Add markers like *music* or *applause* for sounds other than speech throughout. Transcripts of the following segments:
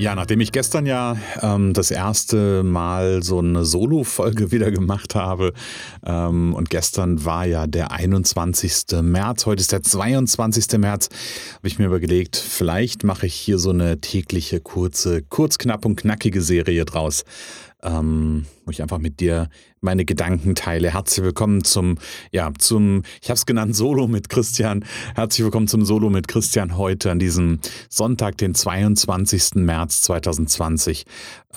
Ja, nachdem ich gestern ja ähm, das erste Mal so eine Solo-Folge *laughs* wieder gemacht habe ähm, und gestern war ja der 21. März, heute ist der 22. März, habe ich mir überlegt, vielleicht mache ich hier so eine tägliche kurze, kurz, knapp und knackige Serie draus ähm, wo ich einfach mit dir meine Gedanken teile. Herzlich willkommen zum, ja, zum, ich habe es genannt, Solo mit Christian. Herzlich willkommen zum Solo mit Christian heute an diesem Sonntag, den 22. März 2020.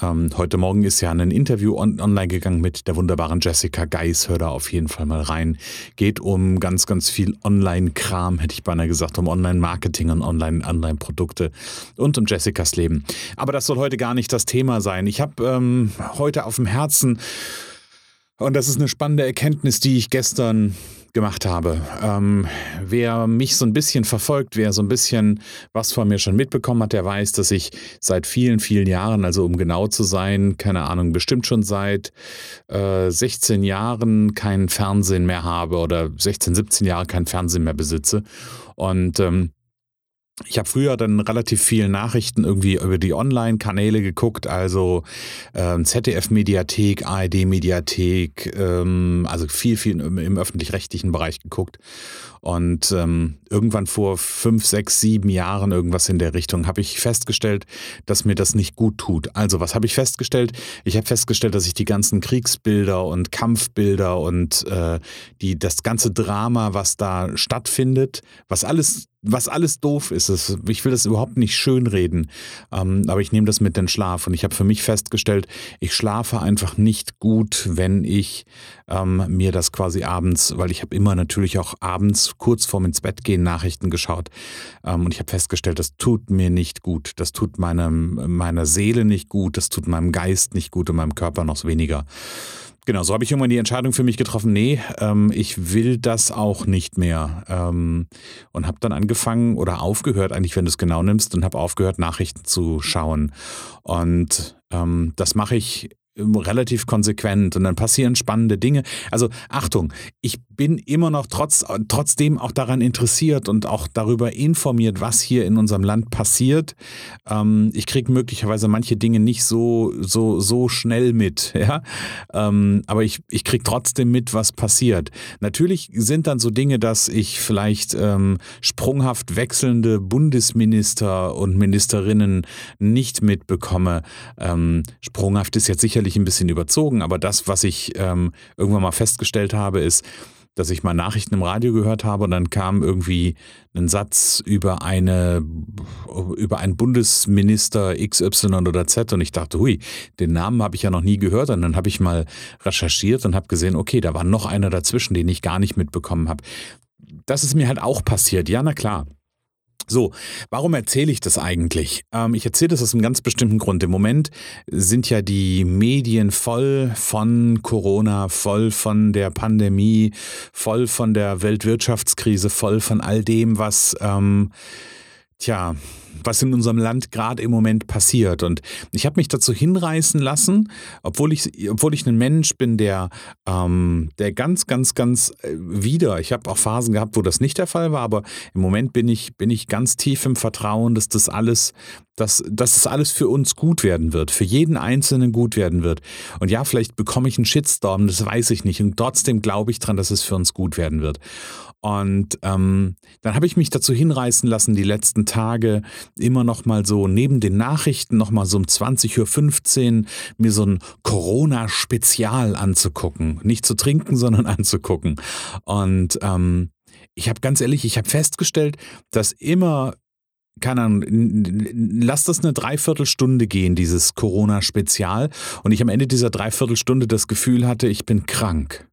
Ähm, heute Morgen ist ja ein Interview on online gegangen mit der wunderbaren Jessica Geis. Hör da auf jeden Fall mal rein. Geht um ganz, ganz viel Online-Kram, hätte ich beinahe gesagt, um Online-Marketing und Online-Produkte und um Jessicas Leben. Aber das soll heute gar nicht das Thema sein. Ich habe ähm, heute auf dem Herzen. Und das ist eine spannende Erkenntnis, die ich gestern gemacht habe. Ähm, wer mich so ein bisschen verfolgt, wer so ein bisschen was von mir schon mitbekommen hat, der weiß, dass ich seit vielen, vielen Jahren, also um genau zu sein, keine Ahnung, bestimmt schon seit äh, 16 Jahren kein Fernsehen mehr habe oder 16, 17 Jahre kein Fernsehen mehr besitze. Und ähm, ich habe früher dann relativ viel Nachrichten irgendwie über die Online-Kanäle geguckt, also ähm, ZDF-Mediathek, ARD-Mediathek, ähm, also viel, viel im, im öffentlich-rechtlichen Bereich geguckt. Und ähm, irgendwann vor fünf, sechs, sieben Jahren, irgendwas in der Richtung, habe ich festgestellt, dass mir das nicht gut tut. Also was habe ich festgestellt? Ich habe festgestellt, dass ich die ganzen Kriegsbilder und Kampfbilder und äh, die, das ganze Drama, was da stattfindet, was alles was alles doof ist. Ich will das überhaupt nicht schönreden, ähm, aber ich nehme das mit den Schlaf. Und ich habe für mich festgestellt, ich schlafe einfach nicht gut, wenn ich ähm, mir das quasi abends, weil ich habe immer natürlich auch abends kurz vorm ins Bett gehen Nachrichten geschaut. Ähm, und ich habe festgestellt, das tut mir nicht gut. Das tut meinem, meiner Seele nicht gut, das tut meinem Geist nicht gut und meinem Körper noch weniger. Genau, so habe ich irgendwann die Entscheidung für mich getroffen, nee, ähm, ich will das auch nicht mehr. Ähm, und habe dann angefangen oder aufgehört, eigentlich, wenn du es genau nimmst, und habe aufgehört, Nachrichten zu schauen. Und ähm, das mache ich relativ konsequent und dann passieren spannende Dinge. Also Achtung, ich bin immer noch trotz, trotzdem auch daran interessiert und auch darüber informiert, was hier in unserem Land passiert. Ähm, ich kriege möglicherweise manche Dinge nicht so, so, so schnell mit, *laughs* ja. Ähm, aber ich, ich kriege trotzdem mit, was passiert. Natürlich sind dann so Dinge, dass ich vielleicht ähm, sprunghaft wechselnde Bundesminister und Ministerinnen nicht mitbekomme. Ähm, sprunghaft ist jetzt sicherlich sicherlich ein bisschen überzogen, aber das, was ich ähm, irgendwann mal festgestellt habe, ist, dass ich mal Nachrichten im Radio gehört habe und dann kam irgendwie ein Satz über eine über einen Bundesminister XY oder Z und ich dachte, hui, den Namen habe ich ja noch nie gehört und dann habe ich mal recherchiert und habe gesehen, okay, da war noch einer dazwischen, den ich gar nicht mitbekommen habe. Das ist mir halt auch passiert. Ja, na klar. So, warum erzähle ich das eigentlich? Ähm, ich erzähle das aus einem ganz bestimmten Grund. Im Moment sind ja die Medien voll von Corona, voll von der Pandemie, voll von der Weltwirtschaftskrise, voll von all dem, was, ähm, tja, was in unserem Land gerade im Moment passiert. Und ich habe mich dazu hinreißen lassen, obwohl ich, obwohl ich ein Mensch bin, der, ähm, der ganz, ganz, ganz äh, wieder, ich habe auch Phasen gehabt, wo das nicht der Fall war, aber im Moment bin ich, bin ich ganz tief im Vertrauen, dass das alles, dass, dass das alles für uns gut werden wird, für jeden Einzelnen gut werden wird. Und ja, vielleicht bekomme ich einen Shitstorm, das weiß ich nicht. Und trotzdem glaube ich dran, dass es für uns gut werden wird. Und ähm, dann habe ich mich dazu hinreißen lassen, die letzten Tage immer noch mal so neben den Nachrichten noch mal so um 20.15 Uhr mir so ein Corona-Spezial anzugucken. Nicht zu trinken, sondern *laughs* anzugucken. Und ähm, ich habe ganz ehrlich, ich habe festgestellt, dass immer keine Ahnung, lass das eine Dreiviertelstunde gehen, dieses Corona-Spezial. Und ich am Ende dieser Dreiviertelstunde das Gefühl hatte, ich bin krank.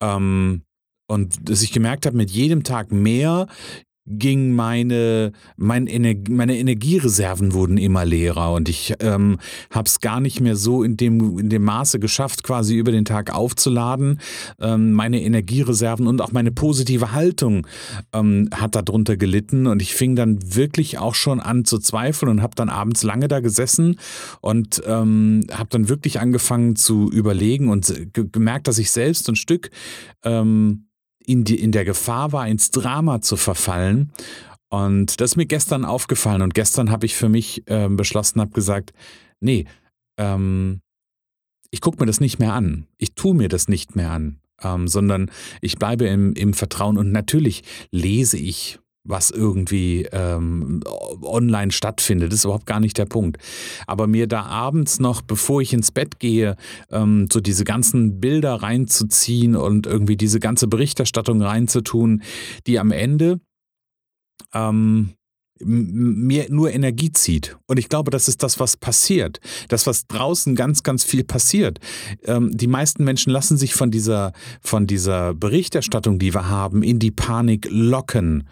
Ähm, und dass ich gemerkt habe, mit jedem Tag mehr ging meine, mein Ener meine Energiereserven wurden immer leerer und ich ähm, habe es gar nicht mehr so in dem, in dem Maße geschafft, quasi über den Tag aufzuladen. Ähm, meine Energiereserven und auch meine positive Haltung ähm, hat darunter gelitten und ich fing dann wirklich auch schon an zu zweifeln und habe dann abends lange da gesessen und ähm, habe dann wirklich angefangen zu überlegen und gemerkt, dass ich selbst ein Stück ähm, in, die, in der Gefahr war, ins Drama zu verfallen. Und das ist mir gestern aufgefallen. Und gestern habe ich für mich äh, beschlossen, habe gesagt, nee, ähm, ich gucke mir das nicht mehr an. Ich tue mir das nicht mehr an, ähm, sondern ich bleibe im, im Vertrauen. Und natürlich lese ich was irgendwie ähm, online stattfindet. Das ist überhaupt gar nicht der Punkt. Aber mir da abends noch, bevor ich ins Bett gehe, ähm, so diese ganzen Bilder reinzuziehen und irgendwie diese ganze Berichterstattung reinzutun, die am Ende ähm, mir nur Energie zieht. Und ich glaube, das ist das, was passiert. Das, was draußen ganz, ganz viel passiert. Ähm, die meisten Menschen lassen sich von dieser, von dieser Berichterstattung, die wir haben, in die Panik locken.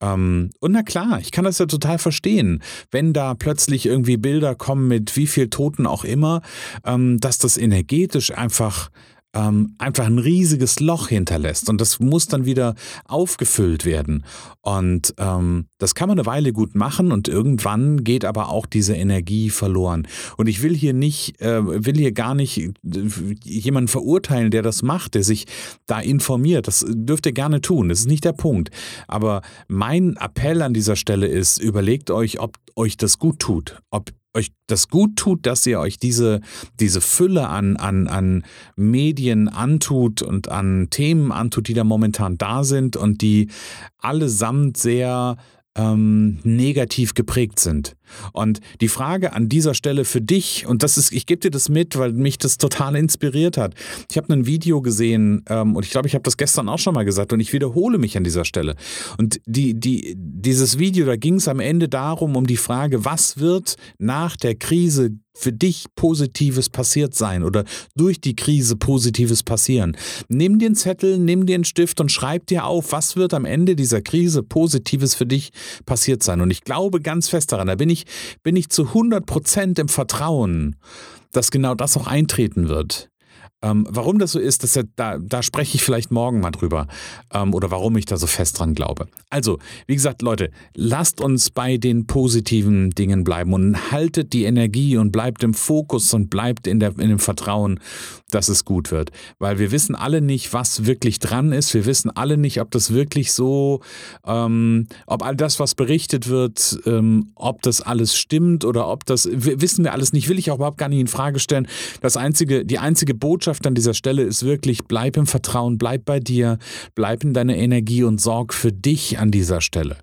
Ähm, und na klar, ich kann das ja total verstehen, wenn da plötzlich irgendwie Bilder kommen mit wie viel Toten auch immer, ähm, dass das energetisch einfach ähm, einfach ein riesiges Loch hinterlässt und das muss dann wieder aufgefüllt werden. Und ähm, das kann man eine Weile gut machen und irgendwann geht aber auch diese Energie verloren. Und ich will hier nicht, äh, will hier gar nicht äh, jemanden verurteilen, der das macht, der sich da informiert. Das dürft ihr gerne tun. Das ist nicht der Punkt. Aber mein Appell an dieser Stelle ist, überlegt euch, ob euch das gut tut, ob euch das gut tut, dass ihr euch diese, diese Fülle an, an, an Medien antut und an Themen antut, die da momentan da sind und die allesamt sehr ähm, negativ geprägt sind. Und die Frage an dieser Stelle für dich, und das ist, ich gebe dir das mit, weil mich das total inspiriert hat. Ich habe ein Video gesehen ähm, und ich glaube, ich habe das gestern auch schon mal gesagt und ich wiederhole mich an dieser Stelle. Und die, die, dieses Video, da ging es am Ende darum, um die Frage, was wird nach der Krise für dich Positives passiert sein oder durch die Krise Positives passieren. Nimm einen Zettel, nimm einen Stift und schreib dir auf, was wird am Ende dieser Krise Positives für dich passiert sein. Und ich glaube ganz fest daran, da bin ich, bin ich zu 100 Prozent im Vertrauen, dass genau das auch eintreten wird. Ähm, warum das so ist, das, da, da spreche ich vielleicht morgen mal drüber. Ähm, oder warum ich da so fest dran glaube. Also, wie gesagt, Leute, lasst uns bei den positiven Dingen bleiben und haltet die Energie und bleibt im Fokus und bleibt in, der, in dem Vertrauen, dass es gut wird. Weil wir wissen alle nicht, was wirklich dran ist. Wir wissen alle nicht, ob das wirklich so, ähm, ob all das, was berichtet wird, ähm, ob das alles stimmt oder ob das, wissen wir alles nicht. Will ich auch überhaupt gar nicht in Frage stellen. Das einzige, die einzige Botschaft, Botschaft an dieser Stelle ist wirklich, bleib im Vertrauen, bleib bei dir, bleib in deiner Energie und sorg für dich an dieser Stelle.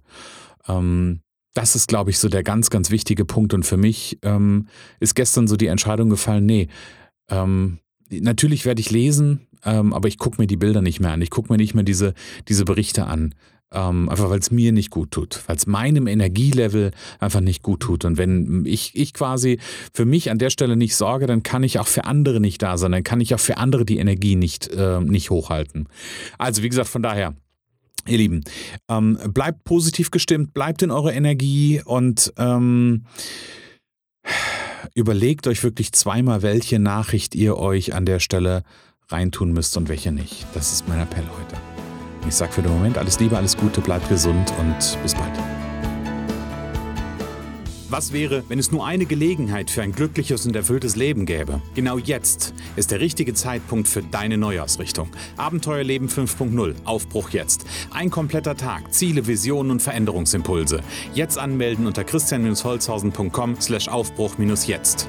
Ähm, das ist, glaube ich, so der ganz, ganz wichtige Punkt. Und für mich ähm, ist gestern so die Entscheidung gefallen, nee, ähm, natürlich werde ich lesen, ähm, aber ich gucke mir die Bilder nicht mehr an. Ich gucke mir nicht mehr diese, diese Berichte an. Ähm, einfach weil es mir nicht gut tut, weil es meinem Energielevel einfach nicht gut tut. Und wenn ich, ich quasi für mich an der Stelle nicht sorge, dann kann ich auch für andere nicht da sein, dann kann ich auch für andere die Energie nicht, äh, nicht hochhalten. Also wie gesagt, von daher, Ihr Lieben, ähm, bleibt positiv gestimmt, bleibt in eurer Energie und ähm, überlegt euch wirklich zweimal, welche Nachricht ihr euch an der Stelle reintun müsst und welche nicht. Das ist mein Appell heute. Ich sage für den Moment alles Liebe, alles Gute, bleibt gesund und bis bald. Was wäre, wenn es nur eine Gelegenheit für ein glückliches und erfülltes Leben gäbe? Genau jetzt ist der richtige Zeitpunkt für deine Neuausrichtung. Abenteuerleben 5.0, Aufbruch jetzt. Ein kompletter Tag, Ziele, Visionen und Veränderungsimpulse. Jetzt anmelden unter christian-holzhausen.com slash Aufbruch-jetzt.